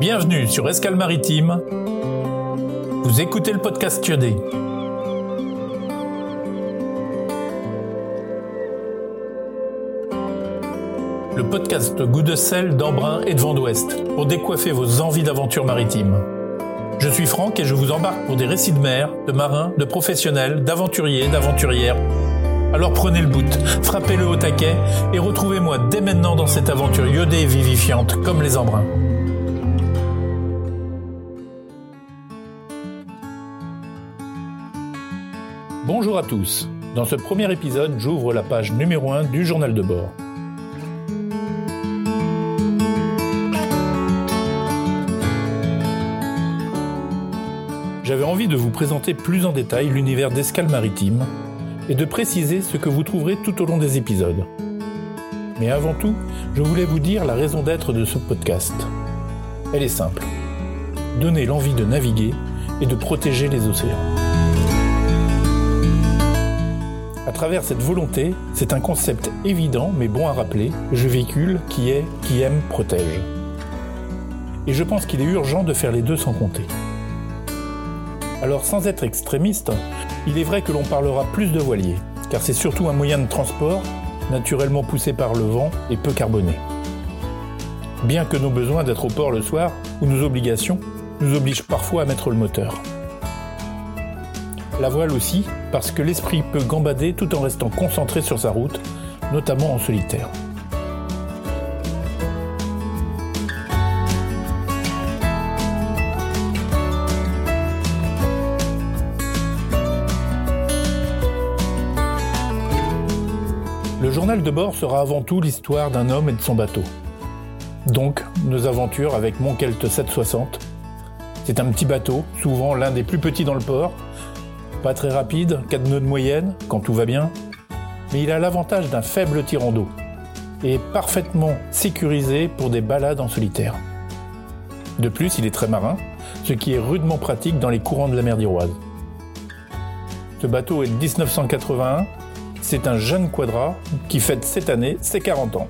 Bienvenue sur Escale Maritime. Vous écoutez le podcast Tuedé. Le podcast Goût de sel, d'embrun et de vent d'ouest pour décoiffer vos envies d'aventure maritime. Je suis Franck et je vous embarque pour des récits de mer, de marins, de professionnels, d'aventuriers, d'aventurières. Alors prenez le bout, frappez-le au taquet et retrouvez-moi dès maintenant dans cette aventure iodée et vivifiante comme les embruns. Bonjour à tous. Dans ce premier épisode, j'ouvre la page numéro 1 du journal de bord. J'avais envie de vous présenter plus en détail l'univers d'Escale Maritime et de préciser ce que vous trouverez tout au long des épisodes. Mais avant tout, je voulais vous dire la raison d'être de ce podcast. Elle est simple. Donner l'envie de naviguer et de protéger les océans. Travers cette volonté, c'est un concept évident mais bon à rappeler, je véhicule qui est, qui aime, protège. Et je pense qu'il est urgent de faire les deux sans compter. Alors sans être extrémiste, il est vrai que l'on parlera plus de voiliers, car c'est surtout un moyen de transport naturellement poussé par le vent et peu carboné. Bien que nos besoins d'être au port le soir ou nos obligations nous obligent parfois à mettre le moteur. La voile aussi, parce que l'esprit peut gambader tout en restant concentré sur sa route, notamment en solitaire. Le journal de bord sera avant tout l'histoire d'un homme et de son bateau. Donc, nos aventures avec Monkelt 760. C'est un petit bateau, souvent l'un des plus petits dans le port. Pas très rapide, 4 nœuds de moyenne, quand tout va bien. Mais il a l'avantage d'un faible tirant d'eau et est parfaitement sécurisé pour des balades en solitaire. De plus, il est très marin, ce qui est rudement pratique dans les courants de la mer d'Iroise. Ce bateau est de 1981 c'est un jeune quadra qui fête cette année ses 40 ans.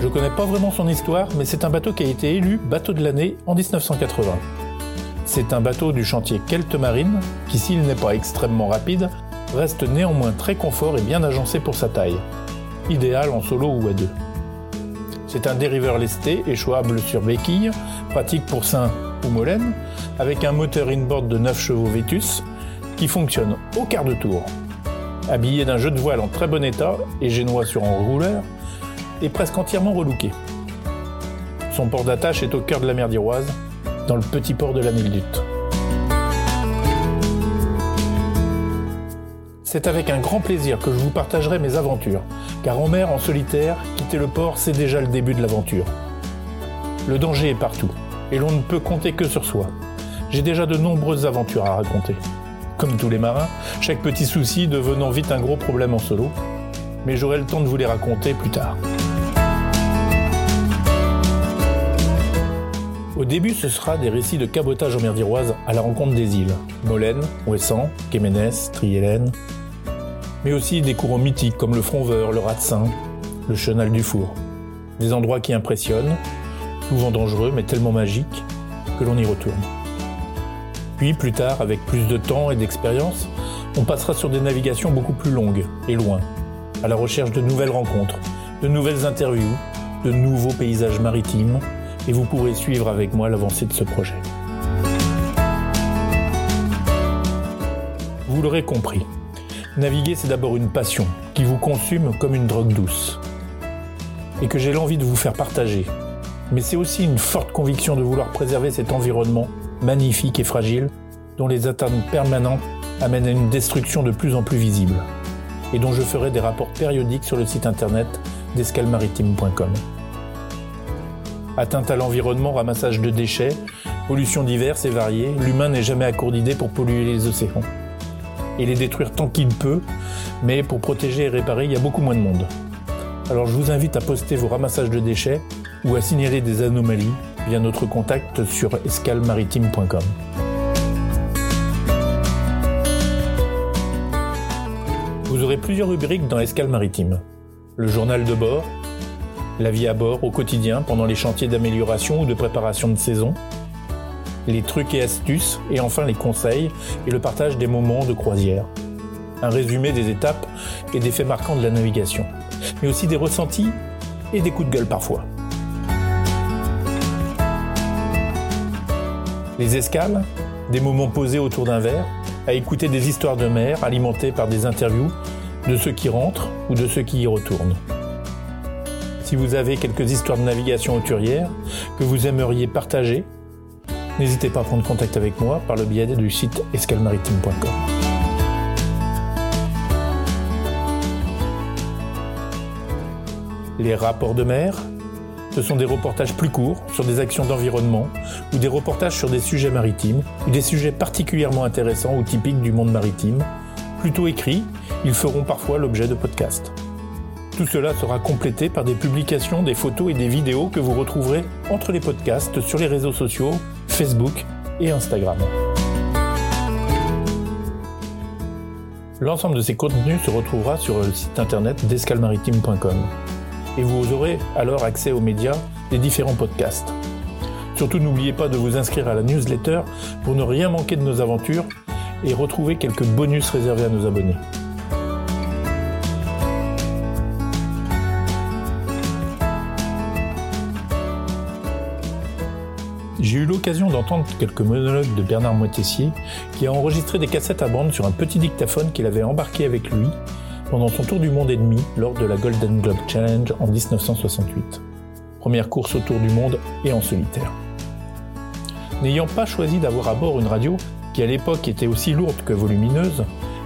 Je connais pas vraiment son histoire, mais c'est un bateau qui a été élu bateau de l'année en 1980. C'est un bateau du chantier Kelt Marine qui, s'il n'est pas extrêmement rapide, reste néanmoins très confort et bien agencé pour sa taille. Idéal en solo ou à deux. C'est un dériveur lesté échouable sur béquille, pratique pour Saint ou Molène, avec un moteur inboard de 9 chevaux Vétus qui fonctionne au quart de tour habillé d'un jeu de voile en très bon état et génois sur enrouleur, est presque entièrement relooké. Son port d'attache est au cœur de la mer d'Iroise, dans le petit port de la Nildute. C'est avec un grand plaisir que je vous partagerai mes aventures, car en mer, en solitaire, quitter le port, c'est déjà le début de l'aventure. Le danger est partout, et l'on ne peut compter que sur soi. J'ai déjà de nombreuses aventures à raconter comme tous les marins, chaque petit souci devenant vite un gros problème en solo. Mais j'aurai le temps de vous les raconter plus tard. Au début, ce sera des récits de cabotage en mer d'Iroise à la rencontre des îles. Molène, Ouessant, Quéménès, Triélène. Mais aussi des courants mythiques comme le Fronveur, le Ratsin, le Chenal du Four. Des endroits qui impressionnent, souvent dangereux mais tellement magiques que l'on y retourne. Puis plus tard, avec plus de temps et d'expérience, on passera sur des navigations beaucoup plus longues et loin, à la recherche de nouvelles rencontres, de nouvelles interviews, de nouveaux paysages maritimes, et vous pourrez suivre avec moi l'avancée de ce projet. Vous l'aurez compris, naviguer c'est d'abord une passion qui vous consume comme une drogue douce, et que j'ai l'envie de vous faire partager. Mais c'est aussi une forte conviction de vouloir préserver cet environnement magnifique et fragile, dont les atteintes permanentes amènent à une destruction de plus en plus visible, et dont je ferai des rapports périodiques sur le site internet d'escalemaritime.com. Atteinte à l'environnement, ramassage de déchets, pollution diverses et variées, l'humain n'est jamais à court d'idées pour polluer les océans. Et les détruire tant qu'il peut, mais pour protéger et réparer, il y a beaucoup moins de monde. Alors je vous invite à poster vos ramassages de déchets ou à signaler des anomalies via notre contact sur escalemaritime.com. Vous aurez plusieurs rubriques dans Escale Maritime. Le journal de bord, la vie à bord au quotidien pendant les chantiers d'amélioration ou de préparation de saison, les trucs et astuces, et enfin les conseils et le partage des moments de croisière. Un résumé des étapes et des faits marquants de la navigation, mais aussi des ressentis et des coups de gueule parfois. Les escales, des moments posés autour d'un verre, à écouter des histoires de mer alimentées par des interviews de ceux qui rentrent ou de ceux qui y retournent. Si vous avez quelques histoires de navigation auturière que vous aimeriez partager, n'hésitez pas à prendre contact avec moi par le biais du site escalmaritime.com. Les rapports de mer, ce sont des reportages plus courts sur des actions d'environnement ou des reportages sur des sujets maritimes ou des sujets particulièrement intéressants ou typiques du monde maritime. Plutôt écrits, ils feront parfois l'objet de podcasts. Tout cela sera complété par des publications, des photos et des vidéos que vous retrouverez entre les podcasts sur les réseaux sociaux, Facebook et Instagram. L'ensemble de ces contenus se retrouvera sur le site internet d'escalmaritime.com et vous aurez alors accès aux médias des différents podcasts. Surtout n'oubliez pas de vous inscrire à la newsletter pour ne rien manquer de nos aventures et retrouver quelques bonus réservés à nos abonnés. J'ai eu l'occasion d'entendre quelques monologues de Bernard Moitessier, qui a enregistré des cassettes à bande sur un petit dictaphone qu'il avait embarqué avec lui pendant son tour du monde et demi lors de la Golden Globe Challenge en 1968. Première course autour du monde et en solitaire. N'ayant pas choisi d'avoir à bord une radio qui à l'époque était aussi lourde que volumineuse,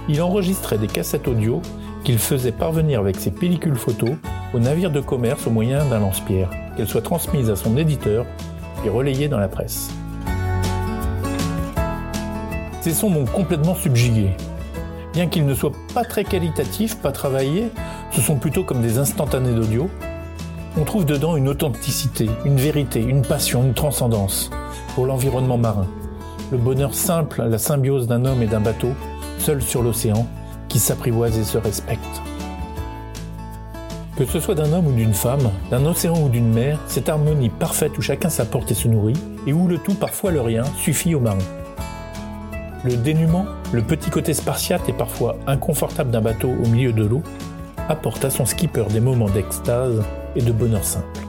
il enregistrait des cassettes audio qu'il faisait parvenir avec ses pellicules photos au navire de commerce au moyen d'un lance-pierre, qu'elles soient transmises à son éditeur et relayées dans la presse. Ces sons m'ont complètement subjugué, Bien qu'ils ne soient pas très qualitatifs, pas travaillés, ce sont plutôt comme des instantanés d'audio, on trouve dedans une authenticité, une vérité, une passion, une transcendance pour l'environnement marin. Le bonheur simple, la symbiose d'un homme et d'un bateau, seul sur l'océan, qui s'apprivoise et se respecte. Que ce soit d'un homme ou d'une femme, d'un océan ou d'une mer, cette harmonie parfaite où chacun s'apporte et se nourrit, et où le tout, parfois le rien, suffit aux marins. Le dénuement, le petit côté spartiate et parfois inconfortable d'un bateau au milieu de l'eau, apporte à son skipper des moments d'extase et de bonheur simple.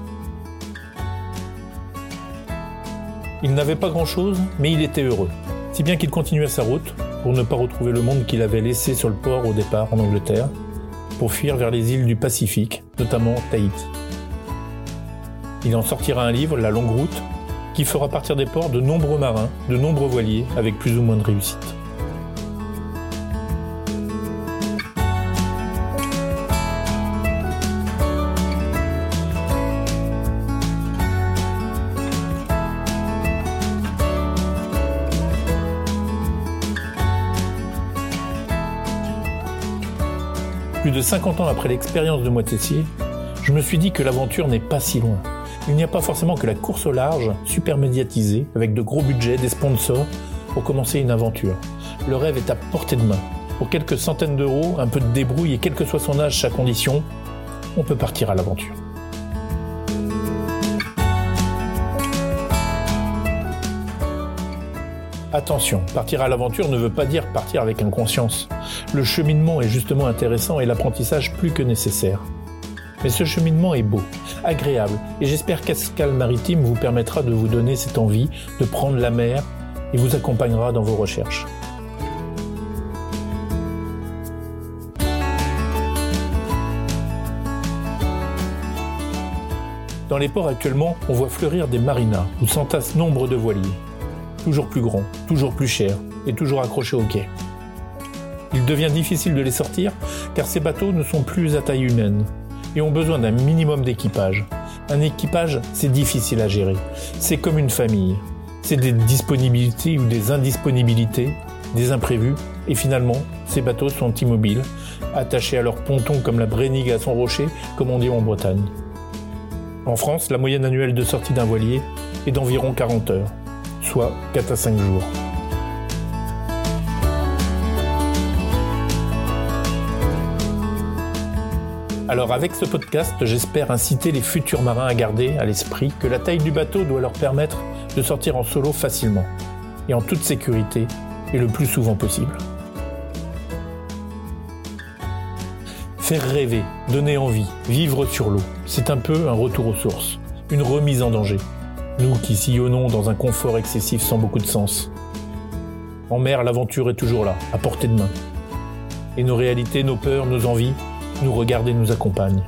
Il n'avait pas grand-chose, mais il était heureux, si bien qu'il continuait sa route pour ne pas retrouver le monde qu'il avait laissé sur le port au départ en Angleterre, pour fuir vers les îles du Pacifique, notamment Tahiti. Il en sortira un livre, La longue route, qui fera partir des ports de nombreux marins, de nombreux voiliers, avec plus ou moins de réussite. Plus de 50 ans après l'expérience de Moitessier, je me suis dit que l'aventure n'est pas si loin. Il n'y a pas forcément que la course au large, super médiatisée, avec de gros budgets, des sponsors, pour commencer une aventure. Le rêve est à portée de main. Pour quelques centaines d'euros, un peu de débrouille et quel que soit son âge, sa condition, on peut partir à l'aventure. Attention, partir à l'aventure ne veut pas dire partir avec inconscience. Le cheminement est justement intéressant et l'apprentissage plus que nécessaire. Mais ce cheminement est beau, agréable, et j'espère qu'Escale Maritime vous permettra de vous donner cette envie de prendre la mer et vous accompagnera dans vos recherches. Dans les ports actuellement, on voit fleurir des marinas où s'entassent nombre de voiliers. Toujours plus grands, toujours plus chers et toujours accrochés au quai. Il devient difficile de les sortir car ces bateaux ne sont plus à taille humaine et ont besoin d'un minimum d'équipage. Un équipage, c'est difficile à gérer. C'est comme une famille. C'est des disponibilités ou des indisponibilités, des imprévus, et finalement, ces bateaux sont immobiles, attachés à leur ponton comme la brénigue à son rocher, comme on dit en Bretagne. En France, la moyenne annuelle de sortie d'un voilier est d'environ 40 heures, soit 4 à 5 jours. Alors avec ce podcast, j'espère inciter les futurs marins à garder à l'esprit que la taille du bateau doit leur permettre de sortir en solo facilement et en toute sécurité et le plus souvent possible. Faire rêver, donner envie, vivre sur l'eau, c'est un peu un retour aux sources, une remise en danger. Nous qui sillonnons dans un confort excessif sans beaucoup de sens. En mer, l'aventure est toujours là, à portée de main. Et nos réalités, nos peurs, nos envies nous regardent et nous accompagnent.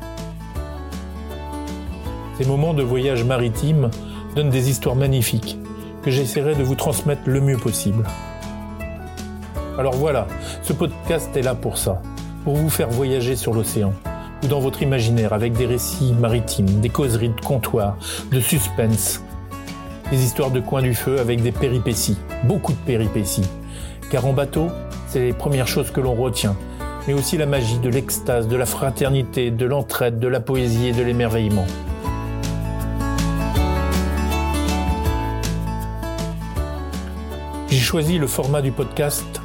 Ces moments de voyage maritime donnent des histoires magnifiques que j'essaierai de vous transmettre le mieux possible. Alors voilà, ce podcast est là pour ça, pour vous faire voyager sur l'océan ou dans votre imaginaire avec des récits maritimes, des causeries de comptoir, de suspense, des histoires de coin du feu avec des péripéties, beaucoup de péripéties. Car en bateau, c'est les premières choses que l'on retient, mais aussi la magie de l'extase, de la fraternité, de l'entraide, de la poésie et de l'émerveillement. J'ai choisi le format du podcast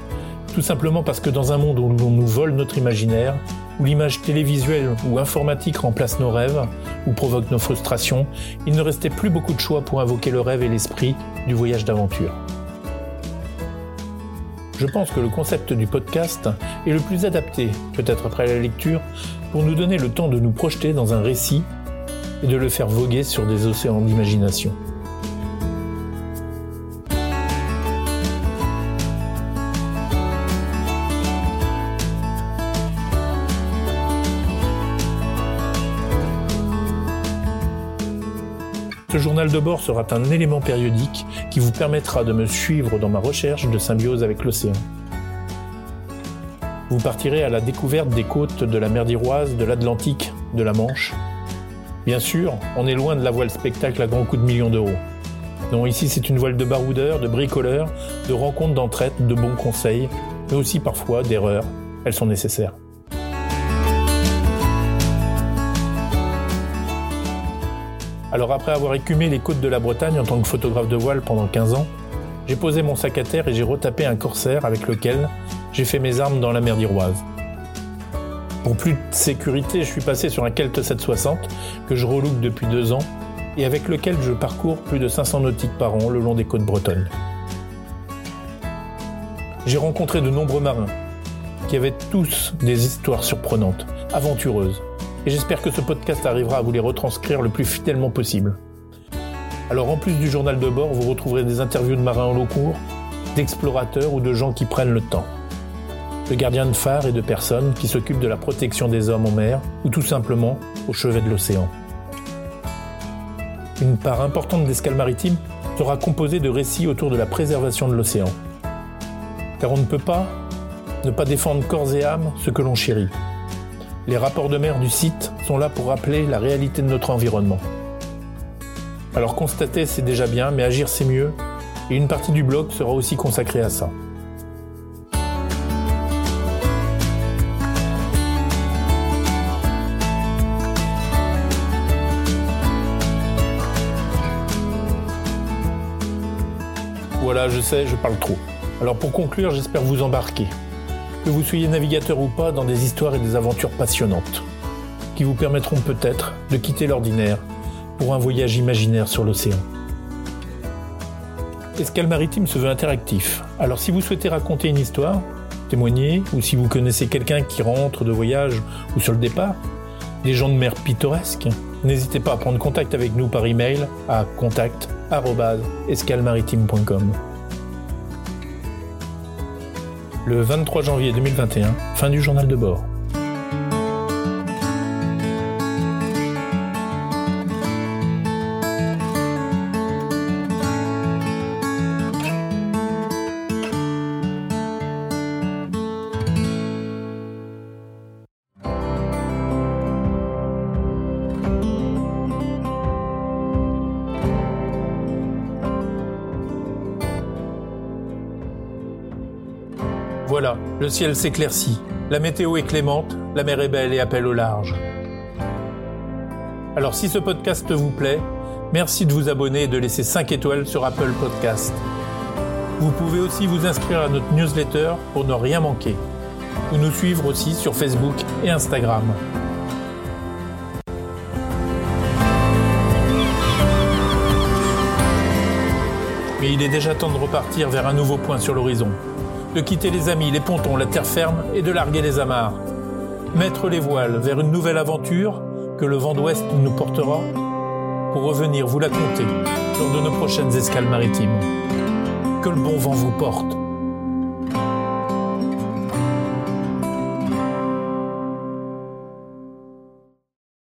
tout simplement parce que dans un monde où l'on nous vole notre imaginaire, où l'image télévisuelle ou informatique remplace nos rêves ou provoque nos frustrations, il ne restait plus beaucoup de choix pour invoquer le rêve et l'esprit du voyage d'aventure. Je pense que le concept du podcast est le plus adapté, peut-être après la lecture, pour nous donner le temps de nous projeter dans un récit et de le faire voguer sur des océans d'imagination. Ce journal de bord sera un élément périodique qui vous permettra de me suivre dans ma recherche de symbiose avec l'océan. Vous partirez à la découverte des côtes de la mer d'Iroise, de l'Atlantique, de la Manche. Bien sûr, on est loin de la voile spectacle à grands coups de millions d'euros. Non, ici c'est une voile de baroudeurs, de bricoleurs, de rencontres d'entraide, de bons conseils, mais aussi parfois d'erreurs. Elles sont nécessaires. Alors après avoir écumé les côtes de la Bretagne en tant que photographe de voile pendant 15 ans, j'ai posé mon sac à terre et j'ai retapé un corsaire avec lequel j'ai fait mes armes dans la mer d'Iroise. Pour plus de sécurité, je suis passé sur un Kelt 760 que je relook depuis deux ans et avec lequel je parcours plus de 500 nautiques par an le long des côtes bretonnes. J'ai rencontré de nombreux marins qui avaient tous des histoires surprenantes, aventureuses, et j'espère que ce podcast arrivera à vous les retranscrire le plus fidèlement possible. Alors en plus du journal de bord, vous retrouverez des interviews de marins en long cours, d'explorateurs ou de gens qui prennent le temps, de gardiens de phare et de personnes qui s'occupent de la protection des hommes en mer ou tout simplement au chevet de l'océan. Une part importante d'Escale Maritime sera composée de récits autour de la préservation de l'océan. Car on ne peut pas ne pas défendre corps et âme ce que l'on chérit. Les rapports de mer du site sont là pour rappeler la réalité de notre environnement. Alors constater c'est déjà bien, mais agir c'est mieux, et une partie du blog sera aussi consacrée à ça. Voilà, je sais, je parle trop. Alors pour conclure, j'espère vous embarquer que vous soyez navigateur ou pas, dans des histoires et des aventures passionnantes, qui vous permettront peut-être de quitter l'ordinaire pour un voyage imaginaire sur l'océan. Escale Maritime se veut interactif, alors si vous souhaitez raconter une histoire, témoigner, ou si vous connaissez quelqu'un qui rentre de voyage ou sur le départ, des gens de mer pittoresques, n'hésitez pas à prendre contact avec nous par email à contact@escalemaritime.com le 23 janvier 2021, fin du journal de bord. voilà, le ciel s'éclaircit, la météo est clémente, la mer est belle et appelle au large. Alors si ce podcast vous plaît, merci de vous abonner et de laisser 5 étoiles sur Apple Podcast. Vous pouvez aussi vous inscrire à notre newsletter pour ne rien manquer, ou nous suivre aussi sur Facebook et Instagram. Mais il est déjà temps de repartir vers un nouveau point sur l'horizon. De quitter les amis, les pontons, la terre ferme et de larguer les amarres. Mettre les voiles vers une nouvelle aventure que le vent d'ouest nous portera pour revenir vous la compter lors de nos prochaines escales maritimes. Que le bon vent vous porte.